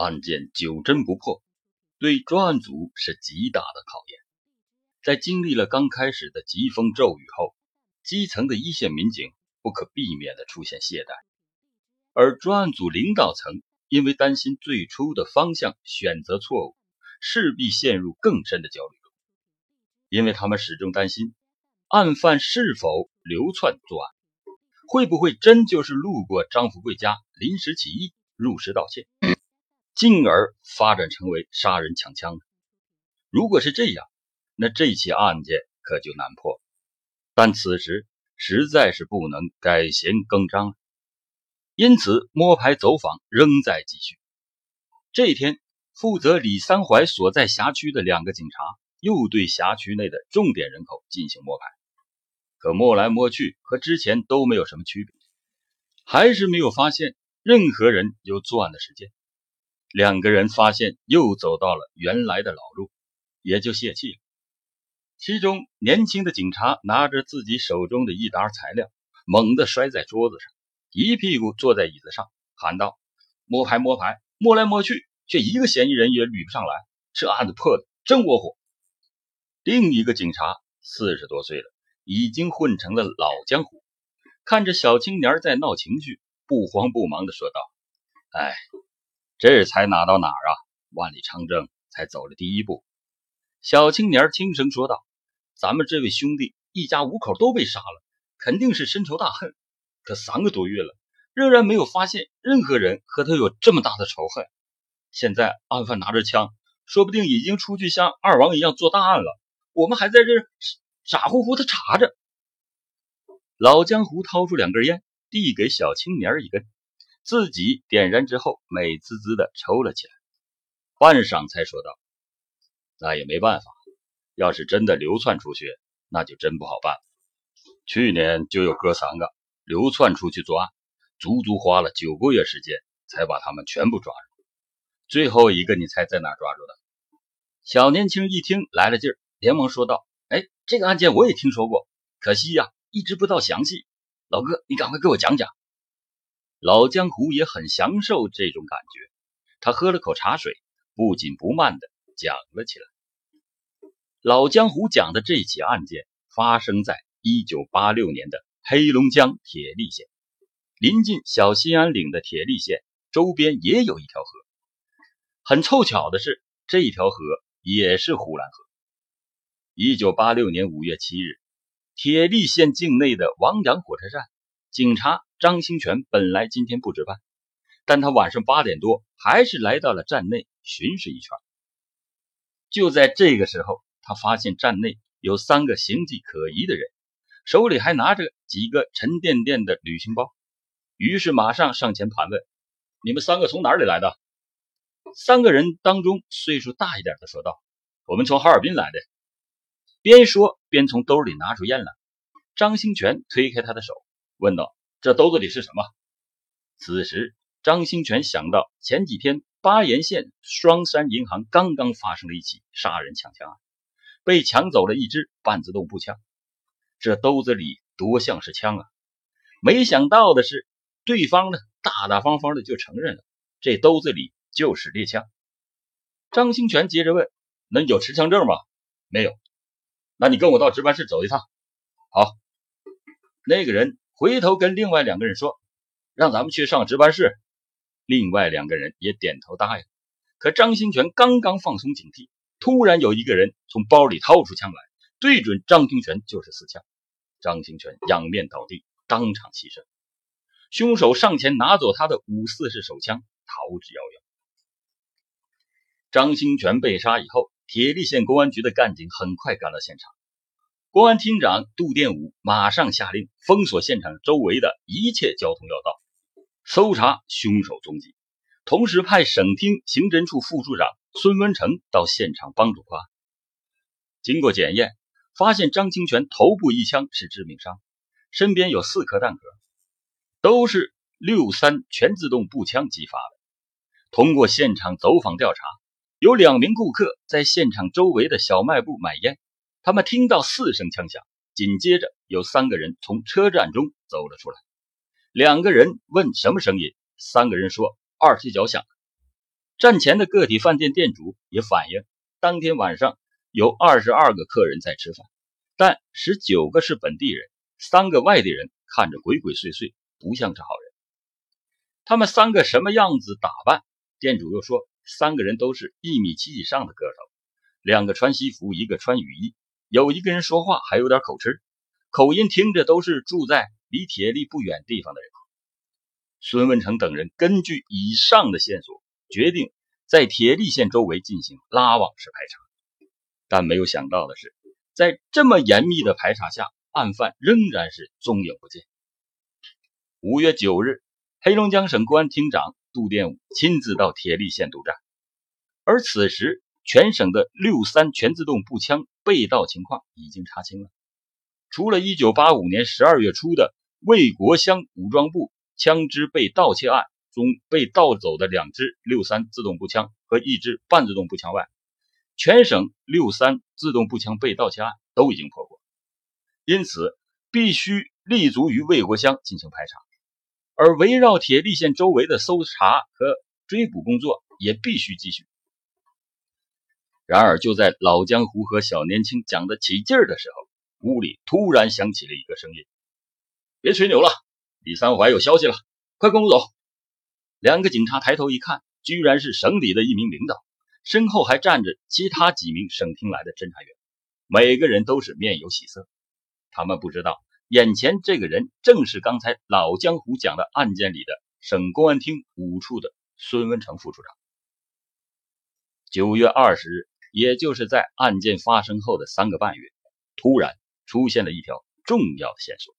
案件久侦不破，对专案组是极大的考验。在经历了刚开始的疾风骤雨后，基层的一线民警不可避免地出现懈怠，而专案组领导层因为担心最初的方向选择错误，势必陷入更深的焦虑中，因为他们始终担心案犯是否流窜作案，会不会真就是路过张富贵家临时起意入室盗窃。进而发展成为杀人抢枪的。如果是这样，那这起案件可就难破。但此时实在是不能改弦更张了，因此摸排走访仍在继续。这天，负责李三槐所在辖区的两个警察又对辖区内的重点人口进行摸排，可摸来摸去和之前都没有什么区别，还是没有发现任何人有作案的时间。两个人发现又走到了原来的老路，也就泄气了。其中年轻的警察拿着自己手中的一沓材料，猛地摔在桌子上，一屁股坐在椅子上，喊道：“摸牌摸牌，摸来摸去，却一个嫌疑人也捋不上来，这案子破的真窝火。”另一个警察四十多岁了，已经混成了老江湖，看着小青年在闹情绪，不慌不忙地说道：“哎。”这才哪到哪儿啊？万里长征才走了第一步。小青年轻声说道：“咱们这位兄弟一家五口都被杀了，肯定是深仇大恨。可三个多月了，仍然没有发现任何人和他有这么大的仇恨。现在案犯拿着枪，说不定已经出去像二王一样做大案了。我们还在这傻乎乎的查着。”老江湖掏出两根烟，递给小青年一根。自己点燃之后，美滋滋的抽了起来，半晌才说道：“那也没办法，要是真的流窜出去，那就真不好办了。去年就有哥三个流窜出去作案，足足花了九个月时间才把他们全部抓住。最后一个，你猜在哪抓住的？”小年轻一听来了劲儿，连忙说道：“哎，这个案件我也听说过，可惜呀，一直不知道详细。老哥，你赶快给我讲讲。”老江湖也很享受这种感觉，他喝了口茶水，不紧不慢地讲了起来。老江湖讲的这起案件发生在1986年的黑龙江铁力县，临近小兴安岭的铁力县周边也有一条河。很凑巧的是，这条河也是呼兰河。1986年5月7日，铁力县境内的王阳火车站，警察。张兴全本来今天不值班，但他晚上八点多还是来到了站内巡视一圈。就在这个时候，他发现站内有三个形迹可疑的人，手里还拿着几个沉甸甸的旅行包，于是马上上前盘问：“你们三个从哪里来的？”三个人当中岁数大一点的说道：“我们从哈尔滨来的。”边说边从兜里拿出烟来。张兴全推开他的手，问道。这兜子里是什么？此时，张兴全想到前几天巴彦县双山银行刚刚发生了一起杀人抢枪案，被抢走了一支半自动步枪。这兜子里多像是枪啊！没想到的是，对方呢大大方方的就承认了，这兜子里就是猎枪。张兴全接着问：“那有持枪证吗？”“没有。”“那你跟我到值班室走一趟。”“好。”那个人。回头跟另外两个人说：“让咱们去上值班室。”另外两个人也点头答应。可张兴全刚刚放松警惕，突然有一个人从包里掏出枪来，对准张兴全就是四枪。张兴全仰面倒地，当场牺牲。凶手上前拿走他的五四式手枪，逃之夭夭。张兴全被杀以后，铁力县公安局的干警很快赶到现场。公安厅长杜殿武马上下令封锁现场周围的一切交通要道，搜查凶手踪迹，同时派省厅刑侦处副处长孙文成到现场帮助破案。经过检验，发现张清泉头部一枪是致命伤，身边有四颗弹壳，都是六三全自动步枪击发的。通过现场走访调查，有两名顾客在现场周围的小卖部买烟。他们听到四声枪响，紧接着有三个人从车站中走了出来。两个人问什么声音，三个人说二踢脚响。站前的个体饭店店主也反映，当天晚上有二十二个客人在吃饭，但十九个是本地人，三个外地人，看着鬼鬼祟祟，不像是好人。他们三个什么样子打扮？店主又说，三个人都是一米七以上的个头，两个穿西服，一个穿雨衣，有一个人说话还有点口吃，口音听着都是住在离铁力不远地方的人。孙文成等人根据以上的线索。决定在铁力县周围进行拉网式排查，但没有想到的是，在这么严密的排查下，案犯仍然是踪影不见。五月九日，黑龙江省公安厅长杜殿武亲自到铁力县督战，而此时全省的六三全自动步枪被盗情况已经查清了。除了1985年12月初的魏国乡武装部枪支被盗窃案。中被盗走的两支六三自动步枪和一支半自动步枪外，全省六三自动步枪被盗窃案都已经破获，因此必须立足于魏国乡进行排查，而围绕铁力县周围的搜查和追捕工作也必须继续。然而，就在老江湖和小年轻讲得起劲儿的时候，屋里突然响起了一个声音：“别吹牛了，李三怀有消息了，快跟我走。”两个警察抬头一看，居然是省里的一名领导，身后还站着其他几名省厅来的侦查员，每个人都是面有喜色。他们不知道，眼前这个人正是刚才老江湖讲的案件里的省公安厅五处的孙文成副处长。九月二十日，也就是在案件发生后的三个半月，突然出现了一条重要线索。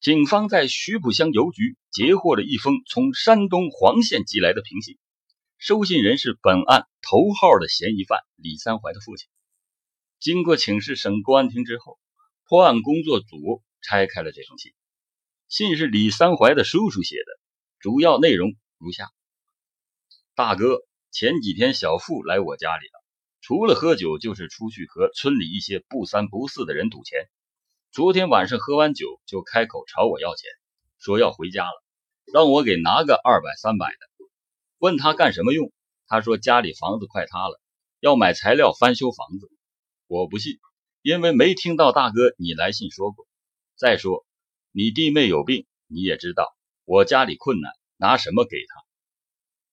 警方在徐浦乡邮局截获了一封从山东黄县寄来的平信，收信人是本案头号的嫌疑犯李三怀的父亲。经过请示省公安厅之后，破案工作组拆开了这封信。信是李三怀的叔叔写的，主要内容如下：大哥，前几天小付来我家里了，除了喝酒，就是出去和村里一些不三不四的人赌钱。昨天晚上喝完酒就开口朝我要钱，说要回家了，让我给拿个二百三百的。问他干什么用，他说家里房子快塌了，要买材料翻修房子。我不信，因为没听到大哥你来信说过。再说你弟妹有病，你也知道，我家里困难，拿什么给他？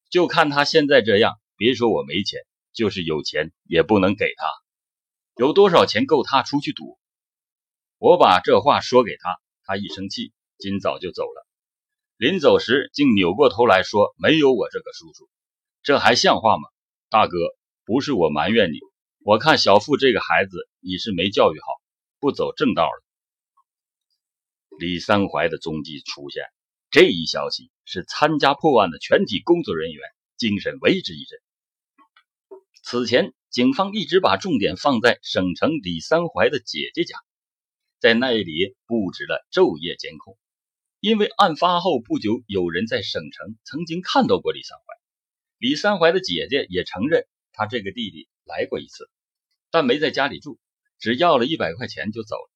就看他现在这样，别说我没钱，就是有钱也不能给他。有多少钱够他出去赌？我把这话说给他，他一生气，今早就走了。临走时竟扭过头来说：“没有我这个叔叔，这还像话吗？”大哥，不是我埋怨你，我看小付这个孩子你是没教育好，不走正道了。李三怀的踪迹出现，这一消息是参加破案的全体工作人员精神为之一振。此前，警方一直把重点放在省城李三怀的姐姐家。在那里布置了昼夜监控，因为案发后不久，有人在省城曾经看到过李三怀。李三怀的姐姐也承认，他这个弟弟来过一次，但没在家里住，只要了一百块钱就走了。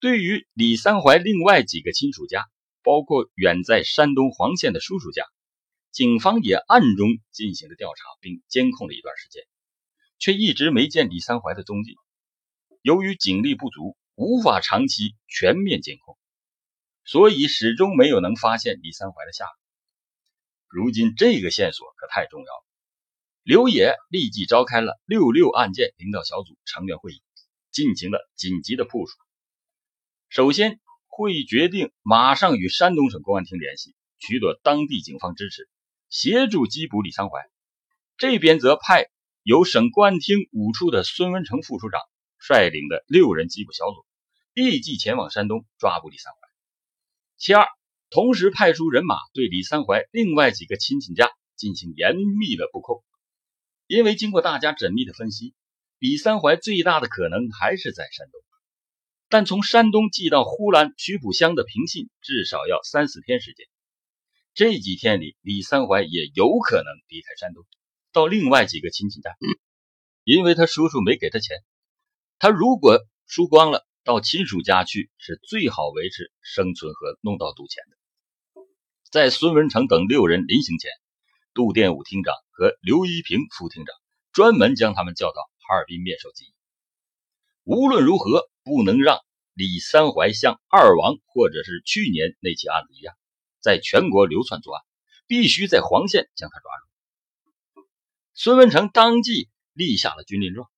对于李三怀另外几个亲属家，包括远在山东黄县的叔叔家，警方也暗中进行了调查，并监控了一段时间，却一直没见李三怀的踪迹。由于警力不足。无法长期全面监控，所以始终没有能发现李三怀的下落。如今这个线索可太重要了，刘野立即召开了六六案件领导小组成员会议，进行了紧急的部署。首先，会议决定马上与山东省公安厅联系，取得当地警方支持，协助缉捕李三怀。这边则派由省公安厅五处的孙文成副处长。率领的六人缉捕小组立即前往山东抓捕李三槐。其二，同时派出人马对李三槐另外几个亲戚家进行严密的布控。因为经过大家缜密的分析，李三槐最大的可能还是在山东。但从山东寄到呼兰曲浦乡的平信至少要三四天时间。这几天里，李三槐也有可能离开山东，到另外几个亲戚家，因为他叔叔没给他钱。他如果输光了，到亲属家去是最好维持生存和弄到赌钱的。在孙文成等六人临行前，杜殿武厅长和刘一平副厅长专门将他们叫到哈尔滨面授机宜。无论如何，不能让李三槐像二王或者是去年那起案子一样，在全国流窜作案，必须在黄县将他抓住。孙文成当即立下了军令状。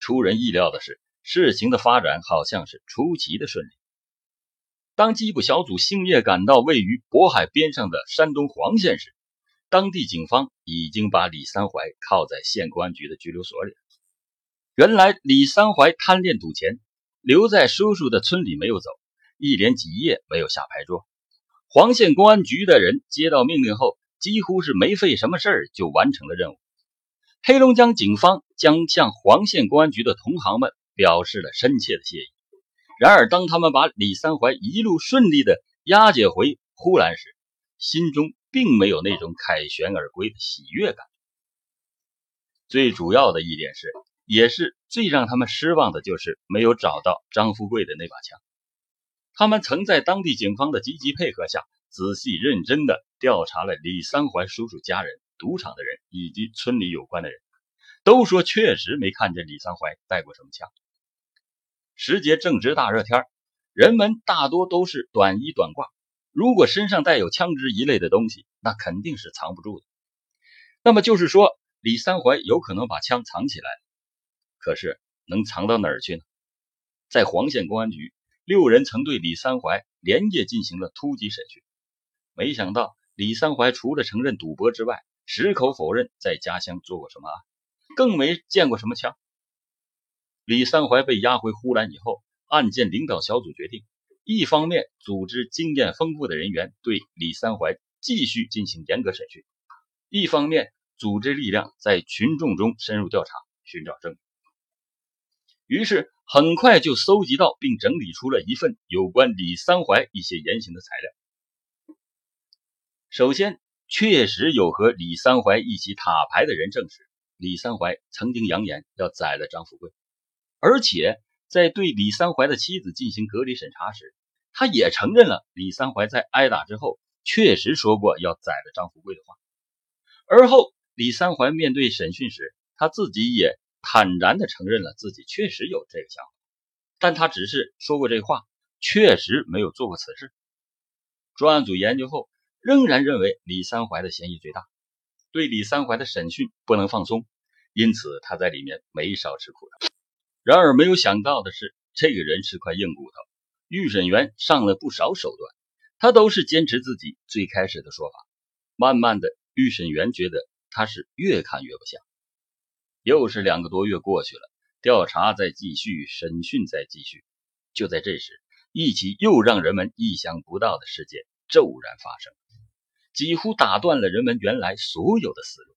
出人意料的是，事情的发展好像是出奇的顺利。当缉捕小组星夜赶到位于渤海边上的山东黄县时，当地警方已经把李三槐铐在县公安局的拘留所里。原来李三槐贪恋赌钱，留在叔叔的村里没有走，一连几夜没有下牌桌。黄县公安局的人接到命令后，几乎是没费什么事儿就完成了任务。黑龙江警方将向黄县公安局的同行们表示了深切的谢意。然而，当他们把李三槐一路顺利的押解回呼兰时，心中并没有那种凯旋而归的喜悦感。最主要的一点是。也是最让他们失望的，就是没有找到张富贵的那把枪。他们曾在当地警方的积极配合下，仔细认真的调查了李三槐叔叔家人、赌场的人以及村里有关的人，都说确实没看见李三槐带过什么枪。时节正值大热天，人们大多都是短衣短褂，如果身上带有枪支一类的东西，那肯定是藏不住的。那么就是说，李三槐有可能把枪藏起来。可是能藏到哪儿去呢？在黄县公安局，六人曾对李三槐连夜进行了突击审讯。没想到李三槐除了承认赌博之外，矢口否认在家乡做过什么案，更没见过什么枪。李三槐被押回呼兰以后，案件领导小组决定，一方面组织经验丰富的人员对李三槐继续进行严格审讯，一方面组织力量在群众中深入调查，寻找证据。于是很快就搜集到并整理出了一份有关李三槐一些言行的材料。首先，确实有和李三槐一起塔牌的人证实，李三槐曾经扬言要宰了张富贵，而且在对李三槐的妻子进行隔离审查时，他也承认了李三槐在挨打之后确实说过要宰了张富贵的话。而后，李三槐面对审讯时，他自己也。坦然地承认了自己确实有这个想法，但他只是说过这话，确实没有做过此事。专案组研究后，仍然认为李三槐的嫌疑最大，对李三槐的审讯不能放松，因此他在里面没少吃苦头。然而没有想到的是，这个人是块硬骨头，预审员上了不少手段，他都是坚持自己最开始的说法。慢慢的，预审员觉得他是越看越不像。又是两个多月过去了，调查在继续，审讯在继续。就在这时，一起又让人们意想不到的事件骤然发生，几乎打断了人们原来所有的思路，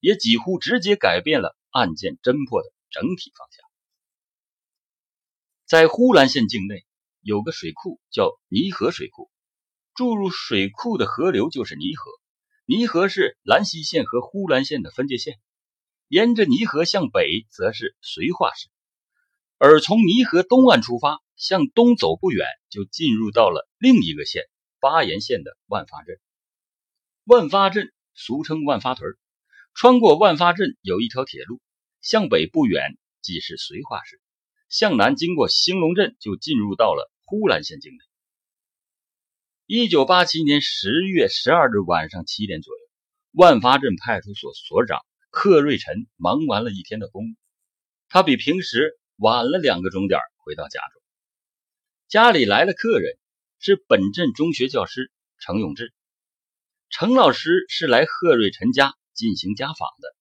也几乎直接改变了案件侦破的整体方向。在呼兰县境内有个水库叫泥河水库，注入水库的河流就是泥河，泥河是兰溪县和呼兰县的分界线。沿着泥河向北，则是绥化市；而从泥河东岸出发，向东走不远，就进入到了另一个县——巴彦县的万发镇。万发镇俗称万发屯，穿过万发镇有一条铁路，向北不远即是绥化市，向南经过兴隆镇，就进入到了呼兰县境内。一九八七年十月十二日晚上七点左右，万发镇派出所所长。贺瑞臣忙完了一天的公务，他比平时晚了两个钟点回到家中。家里来了客人，是本镇中学教师程永志。程老师是来贺瑞辰家进行家访的，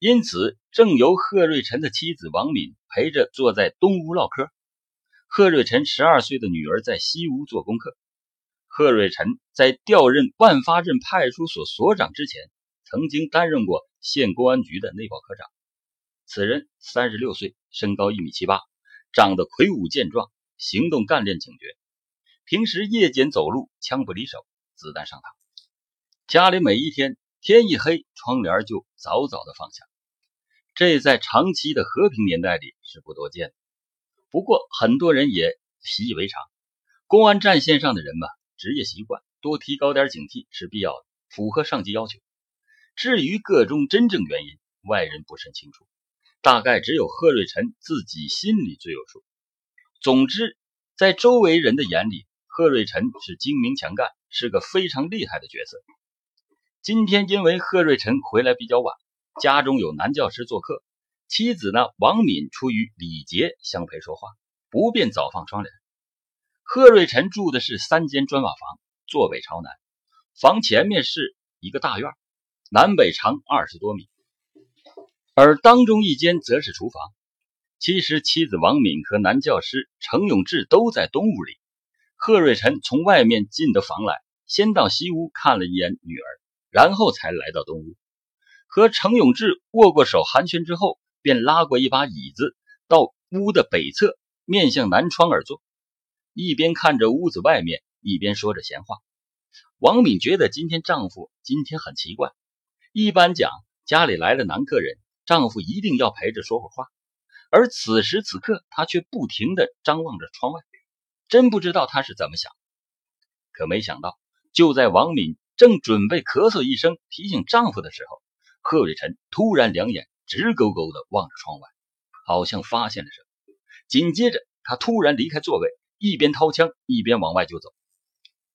因此正由贺瑞辰的妻子王敏陪着坐在东屋唠嗑。贺瑞辰十二岁的女儿在西屋做功课。贺瑞辰在调任万发镇派出所所长之前，曾经担任过。县公安局的内保科长，此人三十六岁，身高一米七八，长得魁梧健壮，行动干练警觉。平时夜间走路，枪不离手，子弹上膛。家里每一天天一黑，窗帘就早早的放下。这在长期的和平年代里是不多见的。不过很多人也习以为常。公安战线上的人嘛，职业习惯，多提高点警惕是必要的，符合上级要求。至于个中真正原因，外人不甚清楚，大概只有贺瑞辰自己心里最有数。总之，在周围人的眼里，贺瑞辰是精明强干，是个非常厉害的角色。今天因为贺瑞辰回来比较晚，家中有男教师做客，妻子呢王敏出于礼节相陪说话，不便早放窗帘。贺瑞辰住的是三间砖瓦房，坐北朝南，房前面是一个大院，南北长二十多米，而当中一间则是厨房。其实妻子王敏和男教师程永志都在东屋里，贺瑞辰从外面进的房来，先到西屋看了一眼女儿。然后才来到东屋，和程永志握过手寒暄之后，便拉过一把椅子到屋的北侧，面向南窗而坐，一边看着屋子外面，一边说着闲话。王敏觉得今天丈夫今天很奇怪，一般讲家里来了男客人，丈夫一定要陪着说会话，而此时此刻她却不停地张望着窗外，真不知道她是怎么想。可没想到，就在王敏。正准备咳嗽一声提醒丈夫的时候，贺瑞辰突然两眼直勾勾地望着窗外，好像发现了什么。紧接着，他突然离开座位，一边掏枪一边往外就走。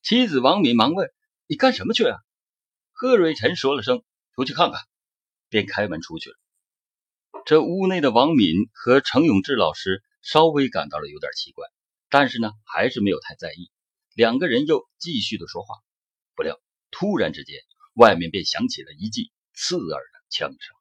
妻子王敏忙问：“你干什么去啊？”贺瑞辰说了声：“出去看看。”便开门出去了。这屋内的王敏和程永志老师稍微感到了有点奇怪，但是呢，还是没有太在意。两个人又继续的说话，不料。突然之间，外面便响起了一记刺耳的枪声。